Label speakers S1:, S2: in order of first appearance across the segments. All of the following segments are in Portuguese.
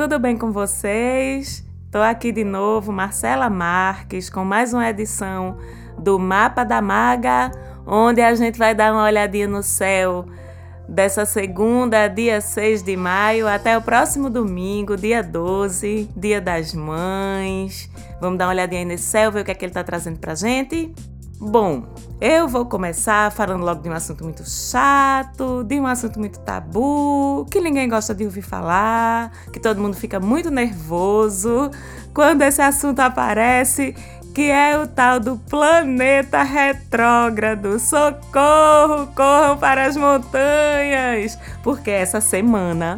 S1: Tudo bem com vocês? Estou aqui de novo, Marcela Marques, com mais uma edição do Mapa da Maga, onde a gente vai dar uma olhadinha no céu dessa segunda, dia 6 de maio, até o próximo domingo, dia 12, dia das mães. Vamos dar uma olhadinha aí nesse céu, ver o que é que ele está trazendo pra gente? Bom, eu vou começar falando logo de um assunto muito chato, de um assunto muito tabu, que ninguém gosta de ouvir falar, que todo mundo fica muito nervoso quando esse assunto aparece, que é o tal do planeta retrógrado. Socorro, corram para as montanhas, porque essa semana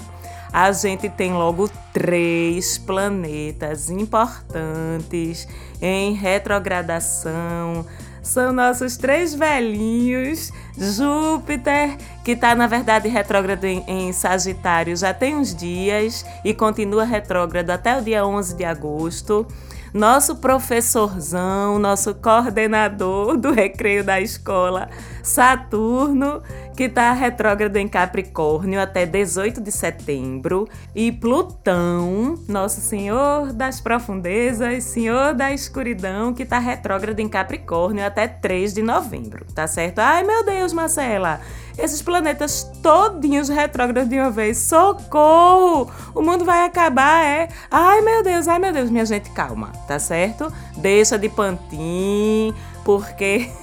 S1: a gente tem logo três planetas importantes em retrogradação são nossos três velhinhos. Júpiter, que está na verdade retrógrado em, em, Sagitário já tem uns dias e continua retrógrado até o dia 11 de agosto. Nosso professorzão, nosso coordenador do recreio da escola, Saturno, que está retrógrado em Capricórnio até 18 de setembro, e Plutão, nosso Senhor das profundezas, Senhor da escuridão, que está retrógrado em Capricórnio até 3 de novembro, tá certo? Ai meu Deus, Marcela! Esses planetas todinhos retrógrados de uma vez. Socorro! O mundo vai acabar, é? Ai meu Deus, ai meu Deus, minha gente, calma, tá certo? Deixa de pantim, porque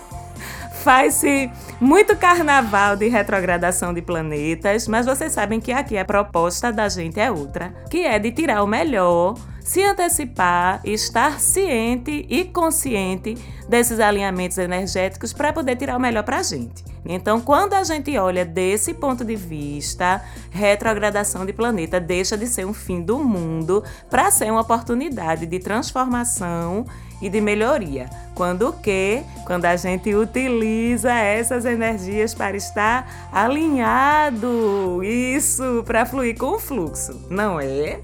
S1: Faz-se muito carnaval de retrogradação de planetas, mas vocês sabem que aqui a proposta da gente é outra, que é de tirar o melhor, se antecipar, estar ciente e consciente desses alinhamentos energéticos para poder tirar o melhor para a gente. Então, quando a gente olha desse ponto de vista, retrogradação de planeta deixa de ser um fim do mundo para ser uma oportunidade de transformação e de melhoria. Quando o quê? Quando a gente utiliza essas energias para estar alinhado, isso, para fluir com o fluxo, não é?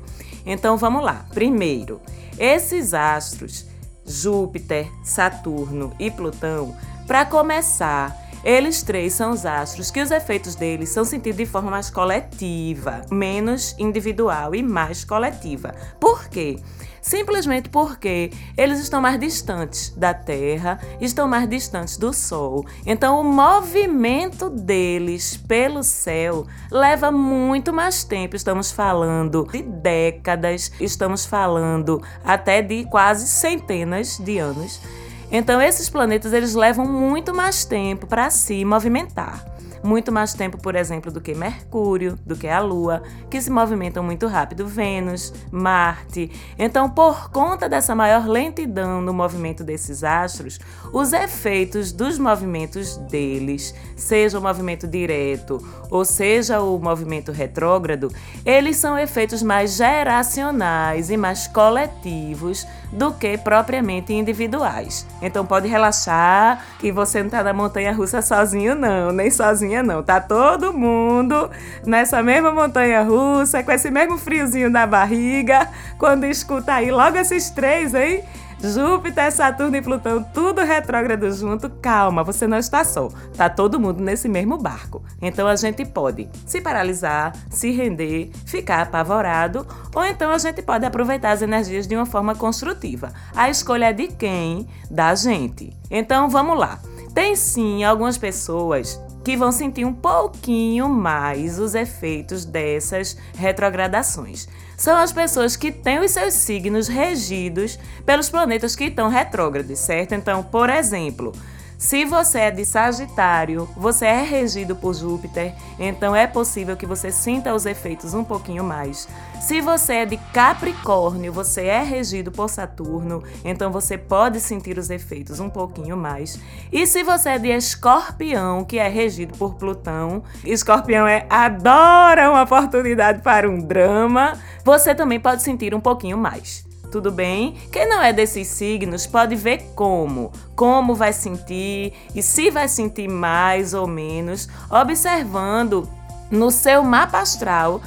S1: Então vamos lá. Primeiro, esses astros, Júpiter, Saturno e Plutão, para começar, eles três são os astros que os efeitos deles são sentidos de forma mais coletiva, menos individual e mais coletiva. Por quê? simplesmente porque eles estão mais distantes da Terra, estão mais distantes do Sol. Então, o movimento deles pelo céu leva muito mais tempo. Estamos falando de décadas, estamos falando até de quase centenas de anos. Então, esses planetas eles levam muito mais tempo para se movimentar muito mais tempo, por exemplo, do que Mercúrio, do que a Lua, que se movimentam muito rápido, Vênus, Marte. Então, por conta dessa maior lentidão no movimento desses astros, os efeitos dos movimentos deles, seja o movimento direto ou seja o movimento retrógrado, eles são efeitos mais geracionais e mais coletivos do que propriamente individuais. Então pode relaxar que você não está na montanha russa sozinho não, nem sozinha sozinha, não. Tá todo mundo nessa mesma montanha russa, com esse mesmo friozinho na barriga, quando escuta aí logo esses três, hein? Júpiter, Saturno e Plutão, tudo retrógrado junto. Calma, você não está só. Tá todo mundo nesse mesmo barco. Então a gente pode se paralisar, se render, ficar apavorado, ou então a gente pode aproveitar as energias de uma forma construtiva. A escolha é de quem? Da gente. Então vamos lá. Tem sim algumas pessoas que vão sentir um pouquinho mais os efeitos dessas retrogradações. São as pessoas que têm os seus signos regidos pelos planetas que estão retrógrados, certo? Então, por exemplo, se você é de Sagitário, você é regido por Júpiter, então é possível que você sinta os efeitos um pouquinho mais. Se você é de Capricórnio, você é regido por Saturno, então você pode sentir os efeitos um pouquinho mais. E se você é de Escorpião, que é regido por Plutão, Escorpião é adora uma oportunidade para um drama, você também pode sentir um pouquinho mais tudo bem? Quem não é desses signos pode ver como, como vai sentir e se vai sentir mais ou menos, observando no seu mapa astral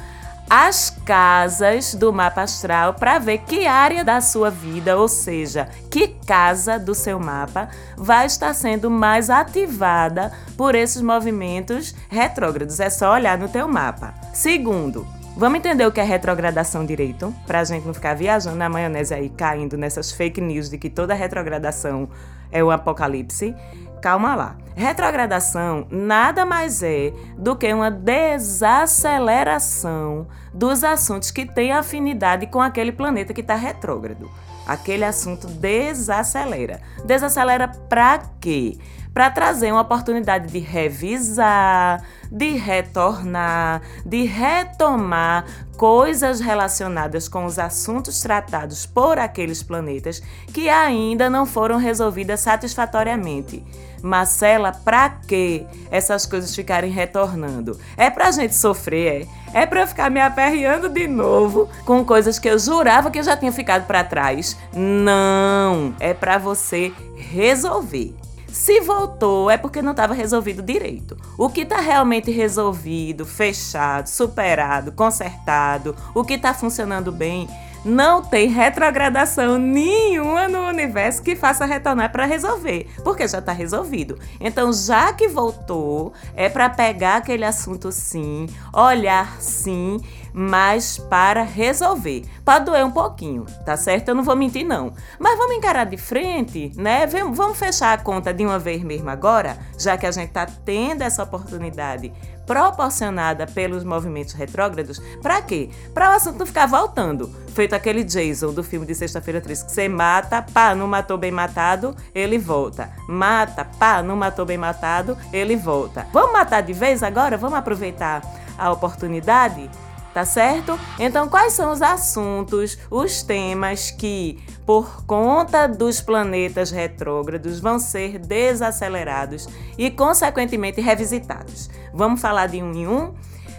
S1: as casas do mapa astral para ver que área da sua vida, ou seja, que casa do seu mapa vai estar sendo mais ativada por esses movimentos retrógrados. É só olhar no teu mapa. Segundo, Vamos entender o que é retrogradação direito, para a gente não ficar viajando na maionese aí, caindo nessas fake news de que toda retrogradação é o apocalipse. Calma lá. Retrogradação nada mais é do que uma desaceleração dos assuntos que têm afinidade com aquele planeta que está retrógrado. Aquele assunto desacelera. Desacelera para quê? Para trazer uma oportunidade de revisar, de retornar, de retomar coisas relacionadas com os assuntos tratados por aqueles planetas que ainda não foram resolvidas satisfatoriamente. Marcela, pra que essas coisas ficarem retornando? É pra gente sofrer, é? É pra eu ficar me aperreando de novo com coisas que eu jurava que eu já tinha ficado para trás? Não, é pra você resolver. Se voltou, é porque não estava resolvido direito. O que está realmente resolvido, fechado, superado, consertado, o que está funcionando bem, não tem retrogradação nenhuma no universo que faça retornar para resolver, porque já está resolvido. Então, já que voltou, é para pegar aquele assunto sim, olhar sim, mas para resolver. Pode doer um pouquinho, tá certo? Eu não vou mentir não. Mas vamos encarar de frente, né? Vamos fechar a conta de uma vez mesmo agora, já que a gente está tendo essa oportunidade proporcionada pelos movimentos retrógrados, para quê? Para o assunto ficar voltando. Feito aquele Jason do filme de Sexta-feira 13, que você mata, pá, não matou bem matado, ele volta. Mata, pá, não matou bem matado, ele volta. Vamos matar de vez agora? Vamos aproveitar a oportunidade? Tá certo? Então, quais são os assuntos, os temas que, por conta dos planetas retrógrados, vão ser desacelerados e, consequentemente, revisitados? Vamos falar de um em um?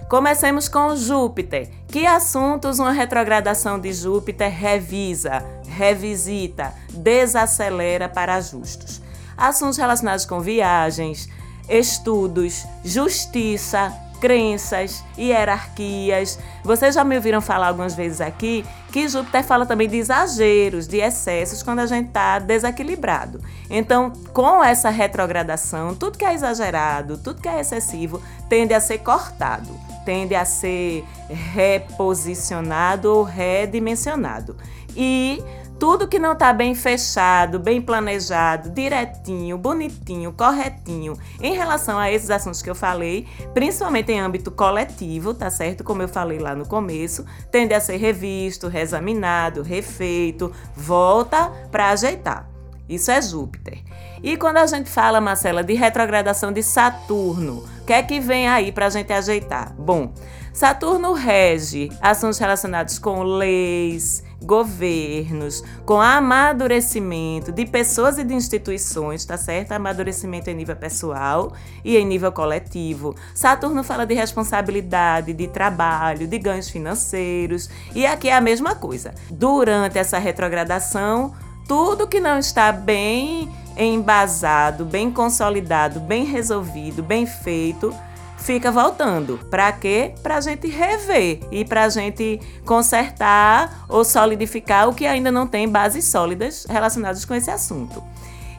S1: Comecemos com Júpiter. Que assuntos uma retrogradação de Júpiter revisa, revisita, desacelera para ajustes? Assuntos relacionados com viagens, estudos, justiça, crenças, hierarquias. Vocês já me ouviram falar algumas vezes aqui que Júpiter fala também de exageros, de excessos quando a gente está desequilibrado. Então, com essa retrogradação, tudo que é exagerado, tudo que é excessivo, tende a ser cortado, tende a ser reposicionado ou redimensionado. E tudo que não está bem fechado, bem planejado, direitinho, bonitinho, corretinho em relação a esses assuntos que eu falei, principalmente em âmbito coletivo, tá certo? Como eu falei lá no começo, tende a ser revisto, reexaminado, refeito, volta para ajeitar. Isso é Júpiter. E quando a gente fala, Marcela, de retrogradação de Saturno, o que é que vem aí para a gente ajeitar? Bom, Saturno rege assuntos relacionados com leis, governos, com amadurecimento de pessoas e de instituições, tá certo? Amadurecimento em nível pessoal e em nível coletivo. Saturno fala de responsabilidade, de trabalho, de ganhos financeiros, e aqui é a mesma coisa. Durante essa retrogradação, tudo que não está bem embasado, bem consolidado, bem resolvido, bem feito, fica voltando. Para quê? Para a gente rever e para a gente consertar ou solidificar o que ainda não tem bases sólidas relacionadas com esse assunto.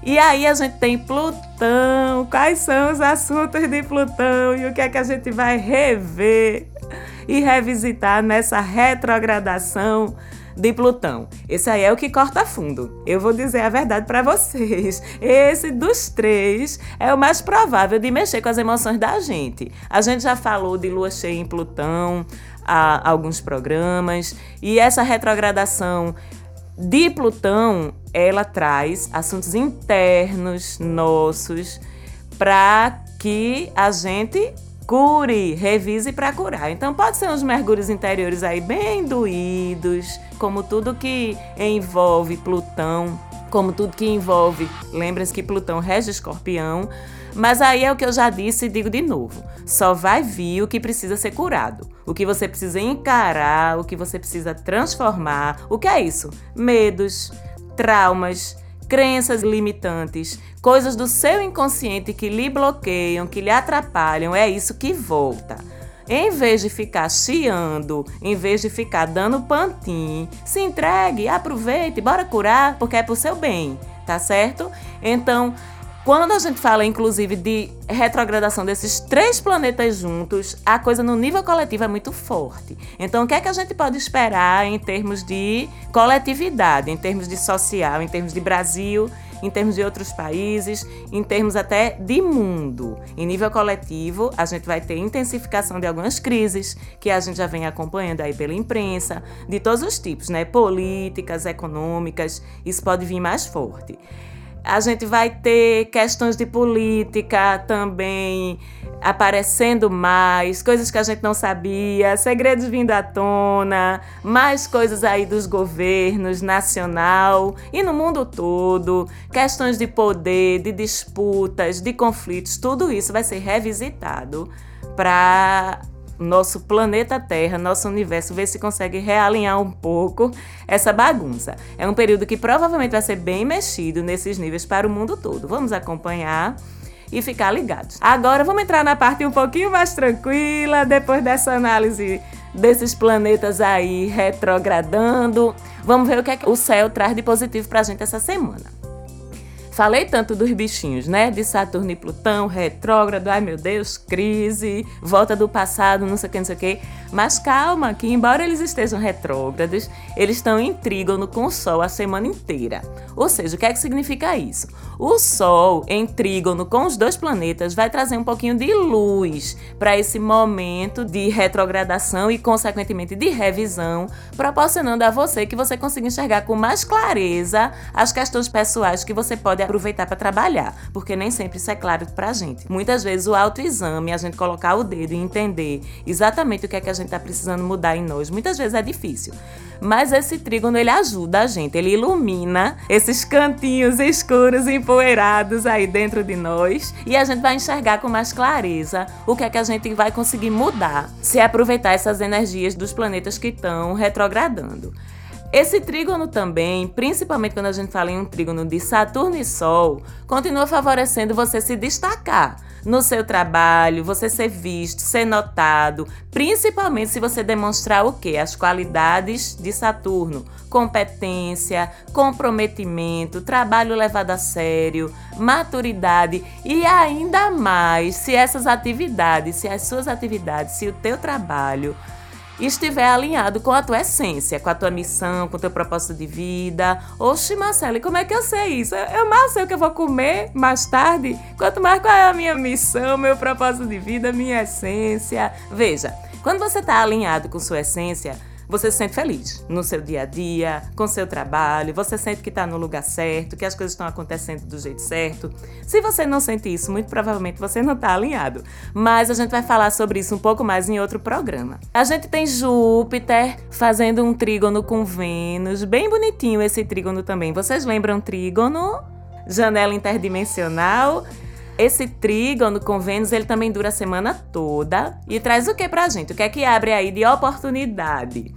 S1: E aí a gente tem Plutão. Quais são os assuntos de Plutão e o que é que a gente vai rever e revisitar nessa retrogradação de Plutão. Esse aí é o que corta fundo. Eu vou dizer a verdade para vocês. Esse dos três é o mais provável de mexer com as emoções da gente. A gente já falou de lua cheia em Plutão há alguns programas e essa retrogradação de Plutão, ela traz assuntos internos nossos para que a gente cure, revise para curar. Então pode ser uns mergulhos interiores aí bem doídos, como tudo que envolve Plutão, como tudo que envolve, lembrem-se que Plutão rege Escorpião, mas aí é o que eu já disse e digo de novo. Só vai vir o que precisa ser curado, o que você precisa encarar, o que você precisa transformar. O que é isso? Medos, traumas, crenças limitantes, coisas do seu inconsciente que lhe bloqueiam, que lhe atrapalham, é isso que volta. Em vez de ficar chiando, em vez de ficar dando pantim, se entregue, aproveite, bora curar, porque é pro seu bem, tá certo? Então, Quando a gente fala, inclusive, de retrogradação desses três planetas juntos, a coisa no nível coletivo é muito forte. Então, o que é que a gente pode esperar em termos de coletividade, em termos de social, em termos de Brasil, em termos de outros países, em termos até de mundo? Em nível coletivo, a gente vai ter intensificação de algumas crises que a gente já vem acompanhando aí pela imprensa, de todos os tipos, né? Políticas, econômicas, isso pode vir mais forte. A gente vai ter questões de política também aparecendo mais, coisas que a gente não sabia, segredos vindo à tona, mais coisas aí dos governos nacional e no mundo todo, questões de poder, de disputas, de conflitos, tudo isso vai ser revisitado para nosso planeta Terra, nosso universo, ver se consegue realinhar um pouco essa bagunça. É um período que provavelmente vai ser bem mexido nesses níveis para o mundo todo. Vamos acompanhar e ficar ligados. Agora vamos entrar na parte um pouquinho mais tranquila, depois dessa análise desses planetas aí retrogradando. Vamos ver o que, é que o céu traz de positivo para a gente essa semana. Falei tanto dos bichinhos, né? De Saturno e Plutão, retrógrado, ai meu Deus, crise, volta do passado, não sei o que, não sei o que. Mas calma, que embora eles estejam retrógrados, eles estão em trígono com o Sol a semana inteira. Ou seja, o que é que significa isso? O Sol em trígono com os dois planetas vai trazer um pouquinho de luz para esse momento de retrogradação e, consequentemente, de revisão, proporcionando a você que você consiga enxergar com mais clareza as questões pessoais que você pode aproveitar para trabalhar, porque nem sempre isso é claro para a gente. Muitas vezes o autoexame, a gente colocar o dedo e entender exatamente o que é que a gente está precisando mudar em nós, muitas vezes é difícil. Mas esse trígono ele ajuda a gente, ele ilumina esses cantinhos escuros empoeirados aí dentro de nós e a gente vai enxergar com mais clareza o que é que a gente vai conseguir mudar se aproveitar essas energias dos planetas que estão retrogradando. Esse trígono também, principalmente quando a gente fala em um trígono de Saturno e Sol, continua favorecendo você se destacar no seu trabalho, você ser visto, ser notado, principalmente se você demonstrar o quê? As qualidades de Saturno: competência, comprometimento, trabalho levado a sério, maturidade e ainda mais se essas atividades, se as suas atividades, se o teu trabalho estiver alinhado com a tua essência, com a tua missão, com o teu propósito de vida. Oxe, Marcele, como é que eu sei isso? Eu mal sei o que eu vou comer mais tarde. Quanto mais qual é a minha missão, meu propósito de vida, minha essência. Veja, quando você está alinhado com sua essência, você se sente feliz no seu dia a dia, com seu trabalho, você sente que está no lugar certo, que as coisas estão acontecendo do jeito certo. Se você não sente isso, muito provavelmente você não está alinhado. Mas a gente vai falar sobre isso um pouco mais em outro programa. A gente tem Júpiter fazendo um trígono com Vênus, bem bonitinho esse trígono também. Vocês lembram trígono? Janela interdimensional. Esse trígono com Vênus, ele também dura a semana toda e traz o que pra gente? O que é que abre aí de oportunidade?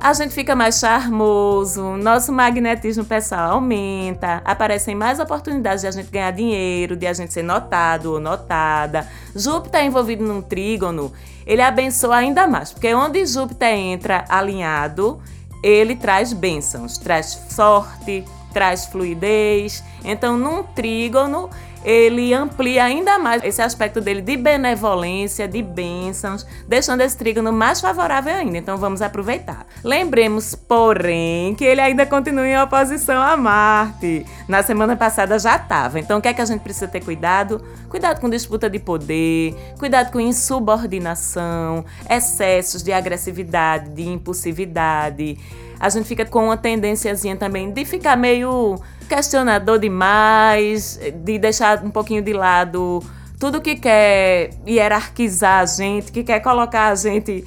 S1: A gente fica mais charmoso, nosso magnetismo pessoal aumenta, aparecem mais oportunidades de a gente ganhar dinheiro, de a gente ser notado ou notada. Júpiter envolvido num trígono, ele abençoa ainda mais, porque onde Júpiter entra alinhado, ele traz bênçãos, traz sorte, traz fluidez. Então, num trígono, ele amplia ainda mais esse aspecto dele de benevolência, de bênçãos, deixando esse trígono mais favorável ainda. Então vamos aproveitar. Lembremos, porém, que ele ainda continua em oposição a Marte. Na semana passada já estava. Então o que é que a gente precisa ter cuidado? Cuidado com disputa de poder, cuidado com insubordinação, excessos de agressividade, de impulsividade. A gente fica com uma tendênciazinha também de ficar meio questionador demais, de deixar um pouquinho de lado tudo que quer hierarquizar a gente, que quer colocar a gente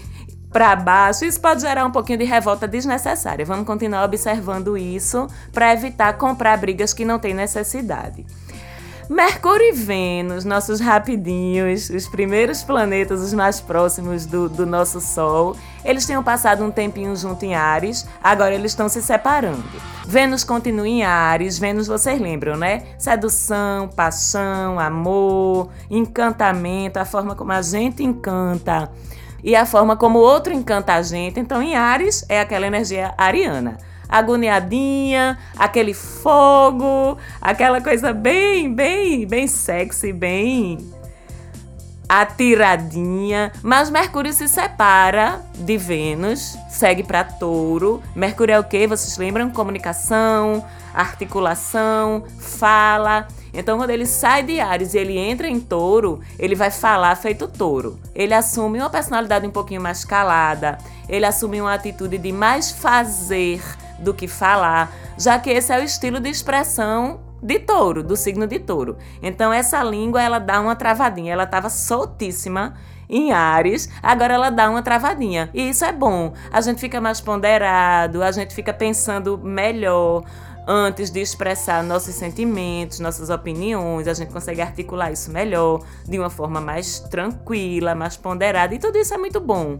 S1: para baixo, isso pode gerar um pouquinho de revolta desnecessária. Vamos continuar observando isso para evitar comprar brigas que não tem necessidade. Mercúrio e Vênus, nossos rapidinhos, os primeiros planetas, os mais próximos do, do nosso Sol, eles tinham passado um tempinho junto em Ares, agora eles estão se separando. Vênus continua em Ares, Vênus vocês lembram, né? Sedução, paixão, amor, encantamento, a forma como a gente encanta e a forma como o outro encanta a gente. Então, em Ares é aquela energia ariana agoniadinha, aquele fogo, aquela coisa bem, bem, bem sexy, bem atiradinha, mas Mercúrio se separa de Vênus, segue para Touro. Mercúrio é o que? Vocês lembram? Comunicação, articulação, fala. Então, quando ele sai de Ares e ele entra em Touro, ele vai falar feito touro. Ele assume uma personalidade um pouquinho mais calada, ele assume uma atitude de mais fazer do que falar, já que esse é o estilo de expressão de touro, do signo de touro. Então essa língua ela dá uma travadinha, ela estava soltíssima em Ares, agora ela dá uma travadinha. E isso é bom. A gente fica mais ponderado, a gente fica pensando melhor antes de expressar nossos sentimentos, nossas opiniões, a gente consegue articular isso melhor, de uma forma mais tranquila, mais ponderada, e tudo isso é muito bom.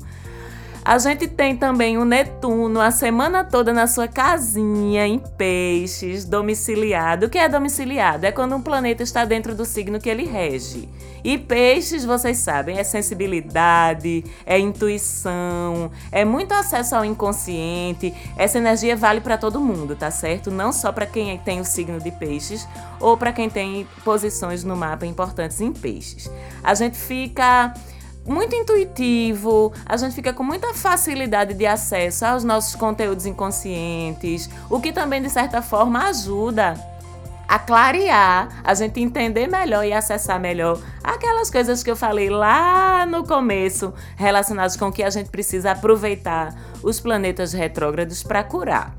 S1: A gente tem também o Netuno a semana toda na sua casinha em peixes, domiciliado. O que é domiciliado? É quando um planeta está dentro do signo que ele rege. E peixes, vocês sabem, é sensibilidade, é intuição, é muito acesso ao inconsciente. Essa energia vale para todo mundo, tá certo? Não só para quem tem o signo de peixes ou para quem tem posições no mapa importantes em peixes. A gente fica muito intuitivo, a gente fica com muita facilidade de acesso aos nossos conteúdos inconscientes, o que também de certa forma ajuda a clarear, a gente entender melhor e acessar melhor aquelas coisas que eu falei lá no começo, relacionadas com que a gente precisa aproveitar os planetas retrógrados para curar.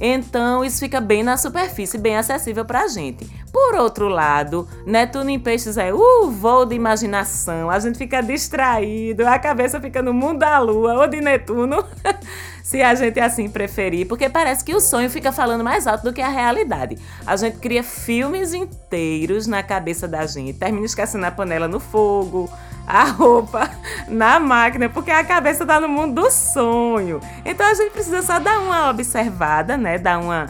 S1: Então, isso fica bem na superfície, bem acessível para a gente. Por outro lado, Netuno em Peixes é o uh, voo de imaginação, a gente fica distraído, a cabeça fica no mundo da lua ou de Netuno, se a gente assim preferir, porque parece que o sonho fica falando mais alto do que a realidade. A gente cria filmes inteiros na cabeça da gente, termina esquecendo a panela no fogo, a roupa na máquina, porque a cabeça tá no mundo do sonho. Então a gente precisa só dar uma observada, né? Dar uma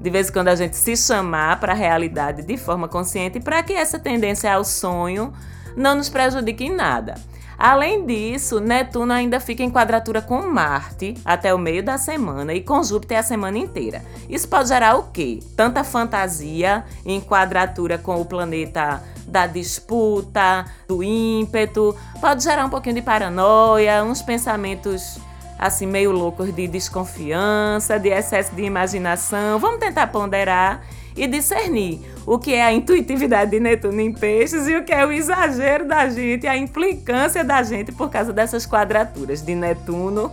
S1: de vez em quando a gente se chamar para a realidade de forma consciente para que essa tendência ao sonho não nos prejudique em nada. Além disso, Netuno ainda fica em quadratura com Marte até o meio da semana e com Júpiter a semana inteira. Isso pode gerar o quê? Tanta fantasia em quadratura com o planeta da disputa, do ímpeto, pode gerar um pouquinho de paranoia, uns pensamentos assim meio loucos de desconfiança, de excesso de imaginação. Vamos tentar ponderar e discernir o que é a intuitividade de Netuno em peixes e o que é o exagero da gente, a implicância da gente por causa dessas quadraturas de Netuno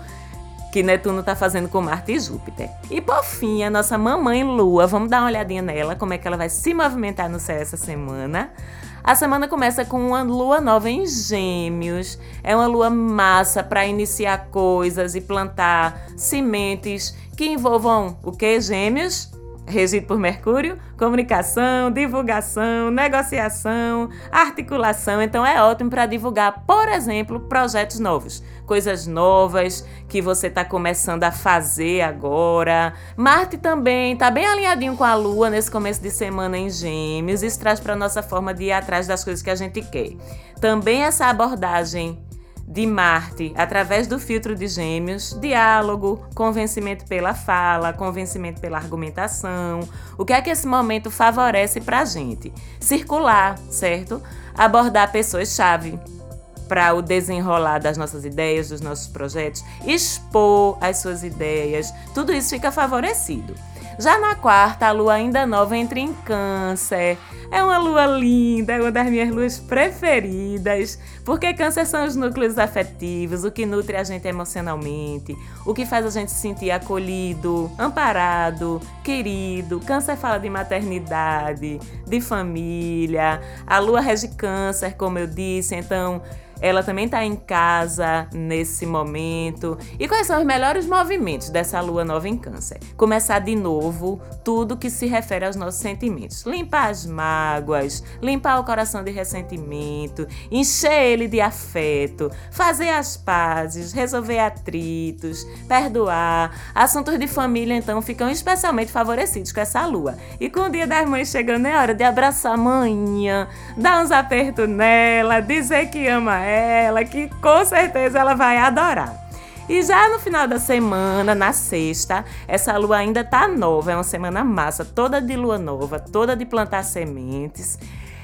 S1: que Netuno está fazendo com Marte e Júpiter. E por fim, a nossa mamãe Lua, vamos dar uma olhadinha nela, como é que ela vai se movimentar no céu essa semana. A semana começa com uma lua nova em Gêmeos. É uma lua massa para iniciar coisas e plantar sementes que envolvam o que? Gêmeos? Regido por Mercúrio, comunicação, divulgação, negociação, articulação. Então é ótimo para divulgar, por exemplo, projetos novos, coisas novas que você está começando a fazer agora. Marte também está bem alinhadinho com a Lua nesse começo de semana em Gêmeos. Isso traz para nossa forma de ir atrás das coisas que a gente quer. Também essa abordagem de Marte através do filtro de Gêmeos, diálogo, convencimento pela fala, convencimento pela argumentação. O que é que esse momento favorece para a gente? Circular, certo? Abordar pessoas-chave para o desenrolar das nossas ideias, dos nossos projetos, expor as suas ideias, tudo isso fica favorecido. Já na quarta, a lua ainda nova entra em Câncer. É uma lua linda, é uma das minhas luas preferidas, porque Câncer são os núcleos afetivos, o que nutre a gente emocionalmente, o que faz a gente se sentir acolhido, amparado, querido. Câncer fala de maternidade, de família. A lua rege Câncer, como eu disse, então ela também está em casa nesse momento. E quais são os melhores movimentos dessa lua nova em Câncer? Começar de novo tudo que se refere aos nossos sentimentos. Limpar as mágoas, limpar o coração de ressentimento, encher ele de afeto, fazer as pazes, resolver atritos, perdoar. Assuntos de família, então, ficam especialmente favorecidos com essa lua. E com o dia das mães chegando, é hora de abraçar a manhã, dar uns apertos nela, dizer que ama ela ela, que com certeza ela vai adorar. E já no final da semana, na sexta, essa lua ainda tá nova, é uma semana massa, toda de lua nova, toda de plantar sementes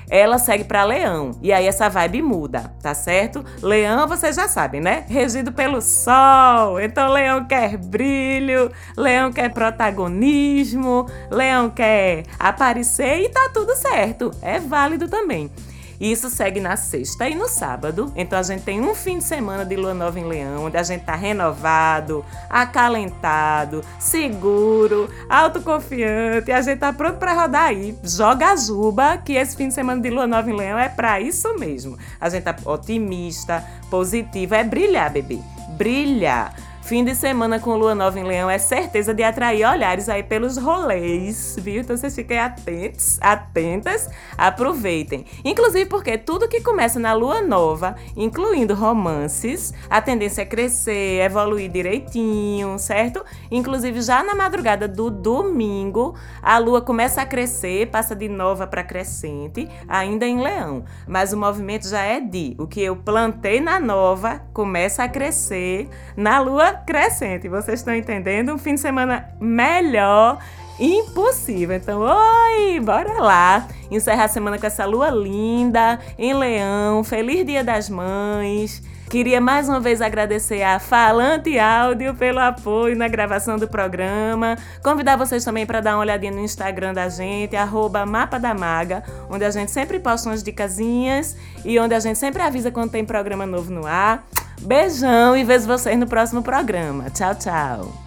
S1: ela segue para Leão. E aí essa vibe muda, tá certo? Leão, vocês já sabem, né? Regido pelo Sol. Então Leão quer brilho, Leão quer protagonismo, Leão quer aparecer e tá tudo certo. É válido também. Isso segue na sexta e no sábado. Então a gente tem um fim de semana de lua nova em Leão, onde a gente tá renovado, acalentado, seguro, autoconfiante. E a gente tá pronto para rodar aí. Joga a juba, que esse fim de semana de lua nova em Leão é para isso mesmo. A gente tá otimista, positivo, é brilhar, bebê. Brilhar. Fim de semana com lua nova em leão é certeza de atrair olhares aí pelos rolês, viu? Então vocês fiquem atentos, atentas, aproveitem. Inclusive porque tudo que começa na lua nova, incluindo romances, a tendência é crescer, evoluir direitinho, certo? Inclusive já na madrugada do domingo, a lua começa a crescer, passa de nova para crescente, ainda em leão. Mas o movimento já é de o que eu plantei na nova começa a crescer na lua crescente. Vocês estão entendendo? Um fim de semana melhor impossível. Então, oi, bora lá. Encerrar a semana com essa lua linda em Leão. Feliz Dia das Mães. Queria mais uma vez agradecer a Falante Áudio pelo apoio na gravação do programa. Convidar vocês também para dar uma olhadinha no Instagram da gente, arroba Mapa da Maga, onde a gente sempre posta umas dicasinhas e onde a gente sempre avisa quando tem programa novo no ar. Beijão e vejo vocês no próximo programa. Tchau, tchau.